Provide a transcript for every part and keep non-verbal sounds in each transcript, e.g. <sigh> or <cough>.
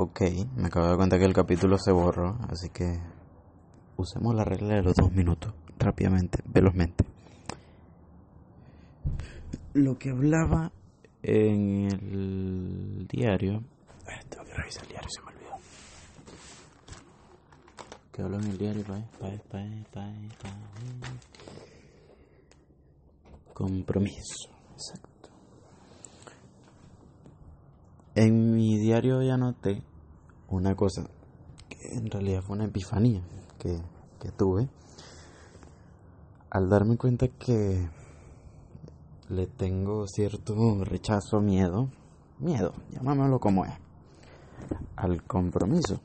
Ok, me acabo de dar cuenta que el capítulo se borró, así que usemos la regla de los dos minutos, rápidamente, velozmente. Lo que hablaba en el diario... Ay, tengo que revisar el diario, se me olvidó. ¿Qué hablaba en el diario? Pa, pa, pa, pa, pa. Compromiso, exacto. En mi diario ya anoté una cosa que en realidad fue una epifanía que, que tuve al darme cuenta que le tengo cierto rechazo, miedo, miedo, llamámoslo como es, al compromiso.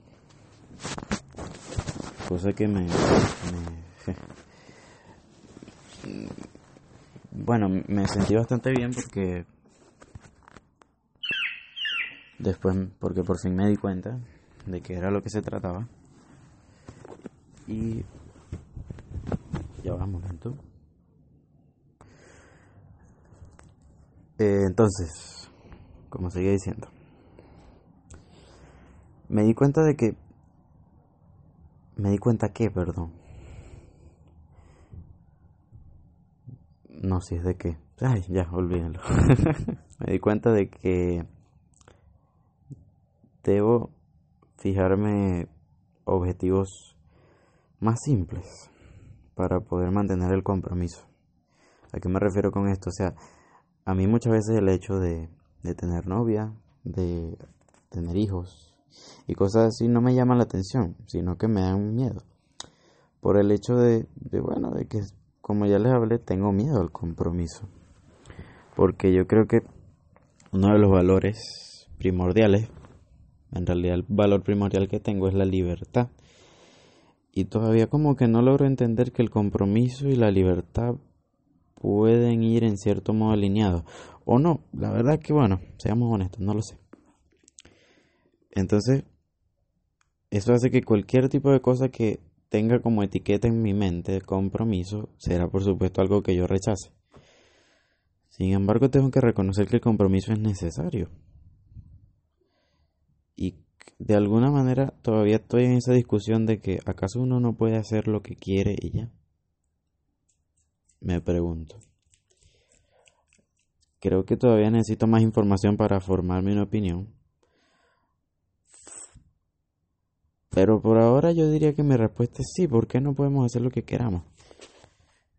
Cosa que me, me <laughs> bueno, me sentí bastante bien porque después porque por fin me di cuenta de que era lo que se trataba. Y ya va un momento eh, entonces como seguía diciendo me di cuenta de que me di cuenta que perdón. No si es de que ay ya olvídenlo. <laughs> Me di cuenta de que debo fijarme objetivos más simples para poder mantener el compromiso. ¿A qué me refiero con esto? O sea, a mí muchas veces el hecho de, de tener novia, de tener hijos y cosas así no me llama la atención, sino que me dan miedo. Por el hecho de, de, bueno, de que, como ya les hablé, tengo miedo al compromiso. Porque yo creo que uno de los valores primordiales en realidad el valor primordial que tengo es la libertad. Y todavía como que no logro entender que el compromiso y la libertad pueden ir en cierto modo alineados. O no, la verdad que bueno, seamos honestos, no lo sé. Entonces, eso hace que cualquier tipo de cosa que tenga como etiqueta en mi mente compromiso será por supuesto algo que yo rechace. Sin embargo, tengo que reconocer que el compromiso es necesario de alguna manera todavía estoy en esa discusión de que acaso uno no puede hacer lo que quiere y ya. Me pregunto. Creo que todavía necesito más información para formarme una opinión. Pero por ahora yo diría que mi respuesta es sí, ¿por qué no podemos hacer lo que queramos?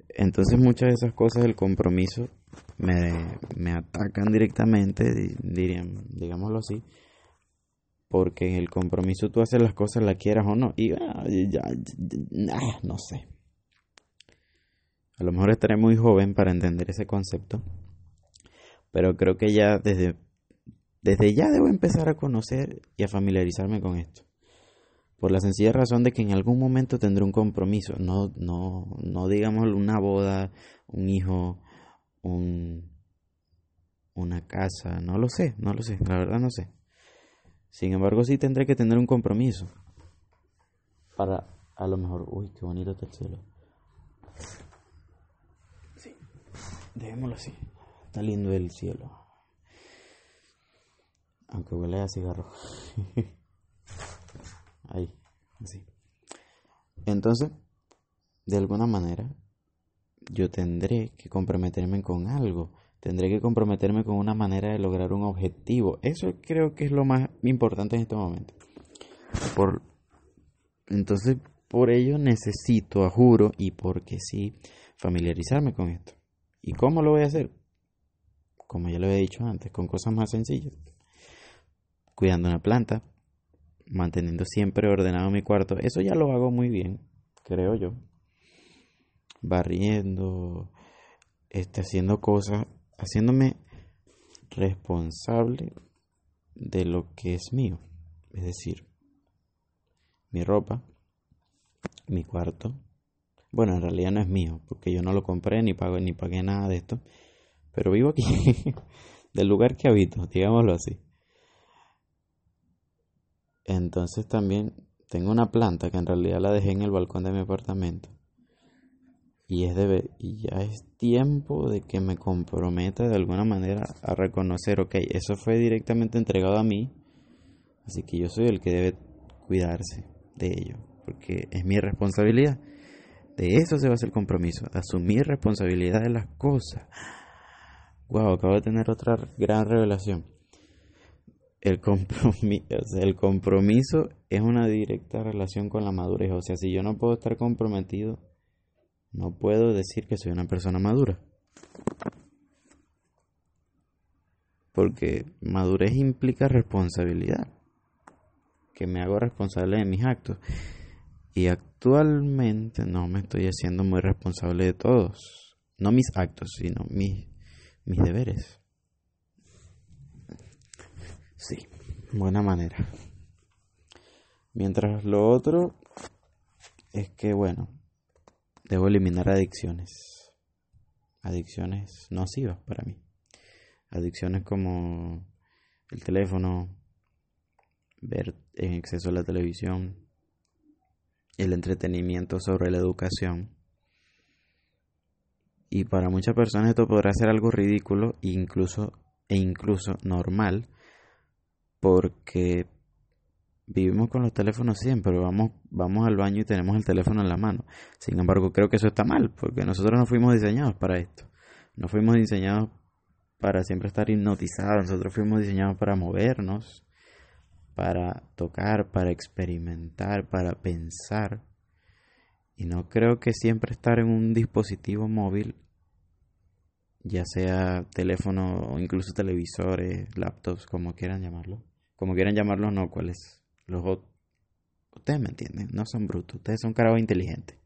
Entonces muchas de esas cosas del compromiso me, me atacan directamente, dirían, digámoslo así, porque en el compromiso tú haces las cosas, la quieras o no, y ah, ya, ah, no sé. A lo mejor estaré muy joven para entender ese concepto, pero creo que ya desde, desde ya debo empezar a conocer y a familiarizarme con esto. Por la sencilla razón de que en algún momento tendré un compromiso, no, no, no digamos una boda, un hijo, un, una casa, no lo sé, no lo sé, la verdad no sé. Sin embargo, sí tendré que tener un compromiso para a lo mejor, uy, qué bonito está el cielo. Sí, dejémoslo así. Está lindo el cielo. Aunque huele a cigarro. <laughs> Ahí, así. Entonces, de alguna manera, yo tendré que comprometerme con algo Tendré que comprometerme con una manera de lograr un objetivo. Eso creo que es lo más importante en este momento. Por, entonces, por ello necesito, a juro, y porque sí, familiarizarme con esto. ¿Y cómo lo voy a hacer? Como ya lo había dicho antes, con cosas más sencillas. Cuidando una planta, manteniendo siempre ordenado mi cuarto. Eso ya lo hago muy bien, creo yo. Barriendo, este, haciendo cosas haciéndome responsable de lo que es mío, es decir, mi ropa, mi cuarto. Bueno, en realidad no es mío, porque yo no lo compré ni pago ni pagué nada de esto, pero vivo aquí, <laughs> del lugar que habito, digámoslo así. Entonces también tengo una planta que en realidad la dejé en el balcón de mi apartamento y es de y ya es tiempo de que me comprometa de alguna manera a reconocer ok eso fue directamente entregado a mí Así que yo soy el que debe cuidarse de ello, porque es mi responsabilidad. De eso se basa el compromiso, asumir responsabilidad de las cosas. Wow, acabo de tener otra gran revelación. El compromiso, <laughs> el compromiso es una directa relación con la madurez. O sea, si yo no puedo estar comprometido, no puedo decir que soy una persona madura. Porque madurez implica responsabilidad. Que me hago responsable de mis actos. Y actualmente no me estoy haciendo muy responsable de todos. No mis actos, sino mis, mis deberes. Sí, buena manera. Mientras lo otro es que, bueno, debo eliminar adicciones. Adicciones nocivas para mí. Adicciones como el teléfono, ver en exceso la televisión, el entretenimiento sobre la educación. Y para muchas personas esto podrá ser algo ridículo incluso, e incluso normal, porque vivimos con los teléfonos siempre, vamos, vamos al baño y tenemos el teléfono en la mano. Sin embargo, creo que eso está mal, porque nosotros no fuimos diseñados para esto. No fuimos diseñados para siempre estar hipnotizados, nosotros fuimos diseñados para movernos, para tocar, para experimentar, para pensar. Y no creo que siempre estar en un dispositivo móvil, ya sea teléfono o incluso televisores, laptops, como quieran llamarlo. Como quieran llamarlo, no, cuáles. Los Ustedes me entienden, no son brutos, ustedes son carabos inteligentes.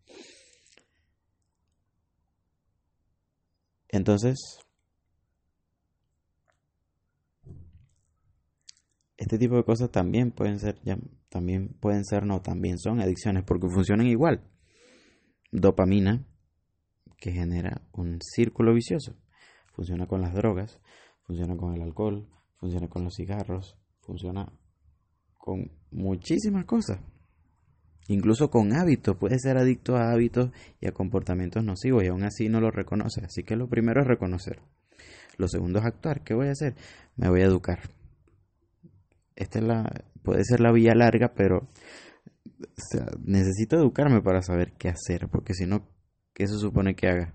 Entonces, este tipo de cosas también pueden ser, ya, también pueden ser, no, también son adicciones porque funcionan igual. Dopamina, que genera un círculo vicioso. Funciona con las drogas, funciona con el alcohol, funciona con los cigarros, funciona con muchísimas cosas. Incluso con hábitos, puede ser adicto a hábitos y a comportamientos nocivos y aún así no lo reconoce. Así que lo primero es reconocer. Lo segundo es actuar. ¿Qué voy a hacer? Me voy a educar. Esta es la, puede ser la vía larga, pero necesito educarme para saber qué hacer, porque si no, ¿qué se supone que haga?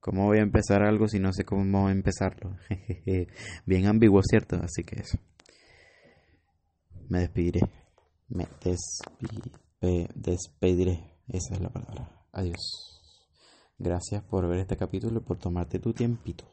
¿Cómo voy a empezar algo si no sé cómo empezarlo? <laughs> Bien ambiguo, ¿cierto? Así que eso me despediré. Me despediré. Esa es la palabra. Adiós. Gracias por ver este capítulo y por tomarte tu tiempito.